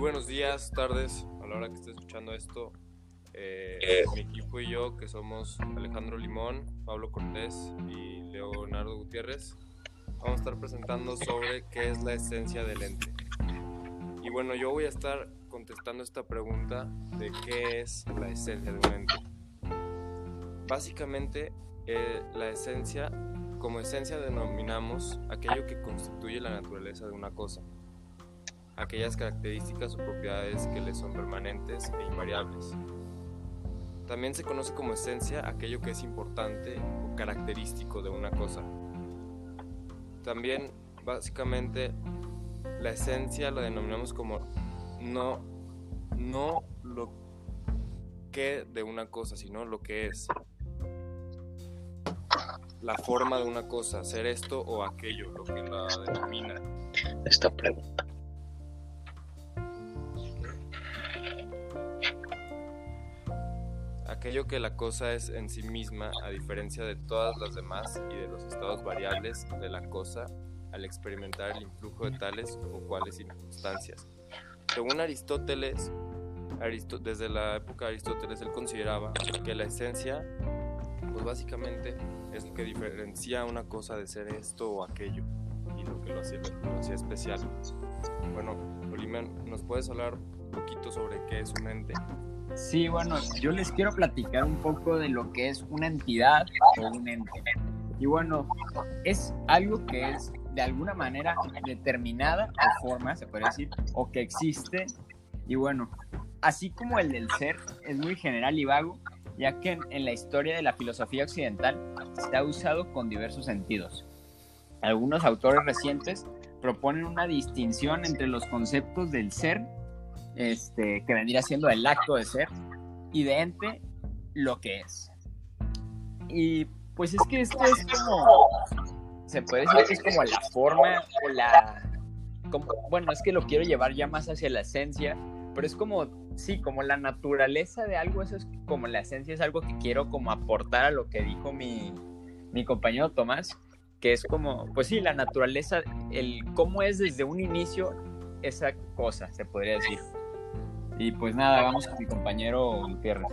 buenos días, tardes, a la hora que esté escuchando esto. Eh, mi equipo y yo, que somos Alejandro Limón, Pablo Cortés y Leonardo Gutiérrez, vamos a estar presentando sobre qué es la esencia del ente. Y bueno, yo voy a estar contestando esta pregunta de qué es la esencia de un ente. Básicamente, eh, la esencia, como esencia denominamos aquello que constituye la naturaleza de una cosa aquellas características o propiedades que le son permanentes e invariables. También se conoce como esencia aquello que es importante o característico de una cosa. También, básicamente, la esencia la denominamos como no, no lo que de una cosa, sino lo que es. La forma de una cosa, ser esto o aquello, lo que la denomina. Esta pregunta. Aquello que la cosa es en sí misma, a diferencia de todas las demás y de los estados variables de la cosa al experimentar el influjo de tales o cuales circunstancias. Según Aristóteles, desde la época de Aristóteles, él consideraba que la esencia, pues básicamente es lo que diferencia una cosa de ser esto o aquello y lo que lo hacía, lo hacía especial. Bueno, Olimen, ¿nos puedes hablar un poquito sobre qué es un ente? Sí, bueno, yo les quiero platicar un poco de lo que es una entidad o un ente. Y bueno, es algo que es de alguna manera determinada o forma, se puede decir, o que existe. Y bueno, así como el del ser es muy general y vago, ya que en, la historia de la filosofía occidental se ha usado con diversos sentidos. Algunos autores recientes proponen una distinción entre los conceptos del ser este, que vendría siendo el acto de ser, y de ente, lo que es. Y pues es que esto es como, se puede decir que es como la forma o la, bueno, es que lo quiero llevar ya más hacia la esencia, pero es como, sí, como la naturaleza de algo, eso es como la esencia, es algo que quiero como aportar a lo que dijo mi, mi compañero Tomás, que es como, pues sí, la naturaleza, el cómo es desde un inicio esa cosa, se podría decir. Y pues nada, vamos con mi compañero Gutiérrez.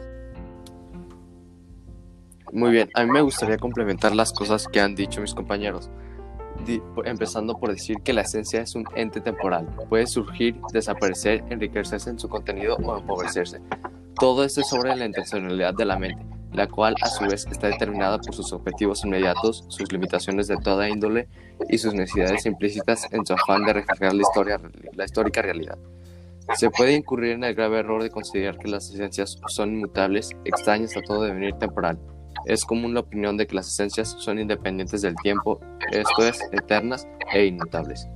Muy bien, a mí me gustaría complementar las cosas que han dicho mis compañeros. empezando por decir que la esencia es un ente temporal. Puede surgir, desaparecer, enriquecerse en su contenido o empobrecerse. Todo esto es sobre la intencionalidad de la mente, la cual a su vez está determinada por sus objetivos inmediatos, sus limitaciones de toda índole y sus necesidades implícitas en su afán de reflejar la histórica realidad. Se puede incurrir en el grave error de considerar que las esencias son inmutables, extrañas a todo devenir temporal. Es común la opinión de que las esencias son independientes del tiempo, esto es, eternas e inmutables.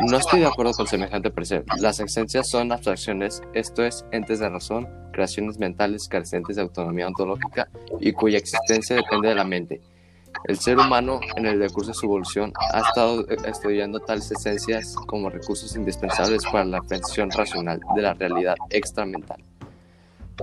No estoy de acuerdo con semejante parecer. Las esencias son abstracciones, esto es, entes de razón, creaciones mentales carecientes de autonomía ontológica y cuya existencia depende de la mente, el ser humano, en el decurso de su evolución, ha estado eh, estudiando tales esencias como recursos indispensables para la aprehensión racional de la realidad extramental.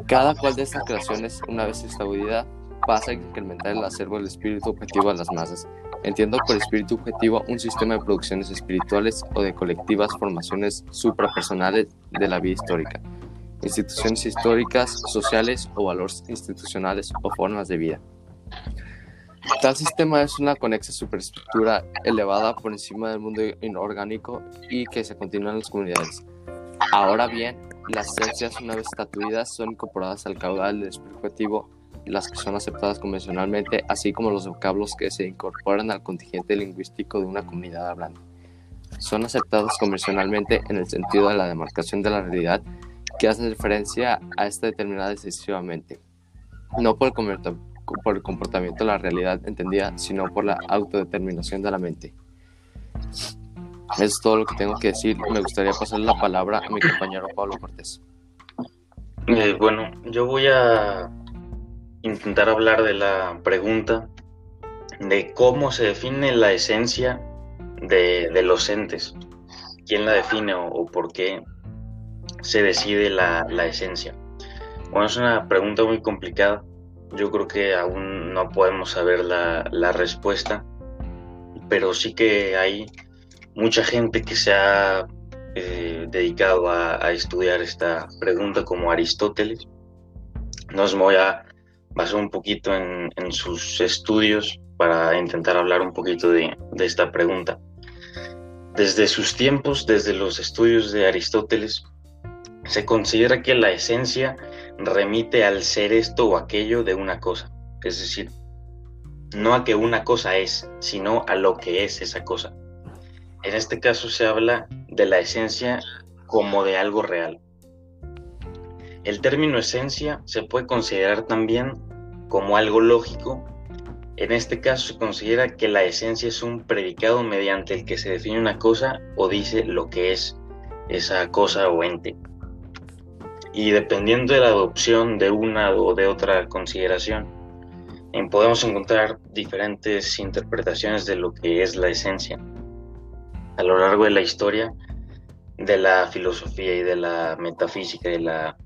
Cada cual de estas creaciones, una vez establecida, pasa a incrementar el acervo del espíritu objetivo a las masas. Entiendo por espíritu objetivo un sistema de producciones espirituales o de colectivas formaciones suprapersonales de la vida histórica, instituciones históricas, sociales o valores institucionales o formas de vida. Tal sistema es una conexa superestructura elevada por encima del mundo inorgánico y que se continúa en las comunidades. Ahora bien, las esencias una vez estatuidas son incorporadas al caudal del explicativo, las que son aceptadas convencionalmente, así como los vocablos que se incorporan al contingente lingüístico de una comunidad hablante. Son aceptados convencionalmente en el sentido de la demarcación de la realidad que hace referencia a esta determinada excesivamente, no por el por el comportamiento la realidad entendida, sino por la autodeterminación de la mente. Es todo lo que tengo que decir. Me gustaría pasar la palabra a mi compañero Pablo Cortés. Eh, bueno, yo voy a intentar hablar de la pregunta de cómo se define la esencia de, los entes. ¿Quién la define o, por qué se decide la, la esencia? Bueno, es una pregunta muy complicada yo creo que aún no podemos saber la, respuesta, pero sí que hay mucha gente que se ha eh, dedicado a, estudiar esta pregunta como Aristóteles. Nos voy a basar un poquito en, sus estudios para intentar hablar un poquito de, de esta pregunta. Desde sus tiempos, desde los estudios de Aristóteles, se considera que la esencia remite al ser esto o aquello de una cosa, es decir, no a que una cosa es, sino a lo que es esa cosa. En este caso se habla de la esencia como de algo real. El término esencia se puede considerar también como algo lógico. En este caso se considera que la esencia es un predicado mediante el que se define una cosa o dice lo que es esa cosa o ente. Y dependiendo de la adopción de una o de otra consideración, podemos encontrar diferentes interpretaciones de lo que es la esencia a lo largo de la historia de la filosofía y de la metafísica y de la,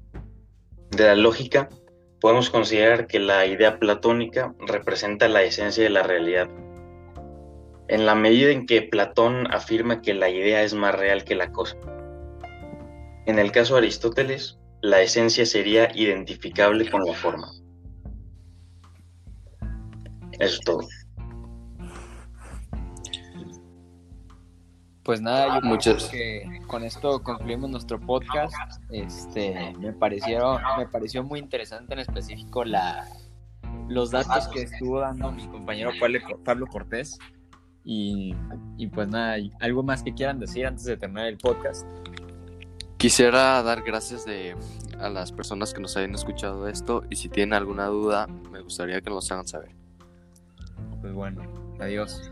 de la lógica, podemos considerar que la idea platónica representa la esencia de la realidad. En la medida en que Platón afirma que la idea es más real que la cosa. En el caso de Aristóteles, la esencia sería identificable con la forma. Eso es todo. Pues nada, yo creo que con esto concluimos nuestro podcast. Este, me pareció, me pareció muy interesante en específico la, los datos que estuvo dando mi compañero Pablo Cortés. Y, y pues nada, algo más que quieran decir antes de terminar el podcast. Quisiera dar gracias de, a las personas que nos hayan escuchado esto y si tienen alguna duda me gustaría que nos hagan saber. Pues bueno, adiós.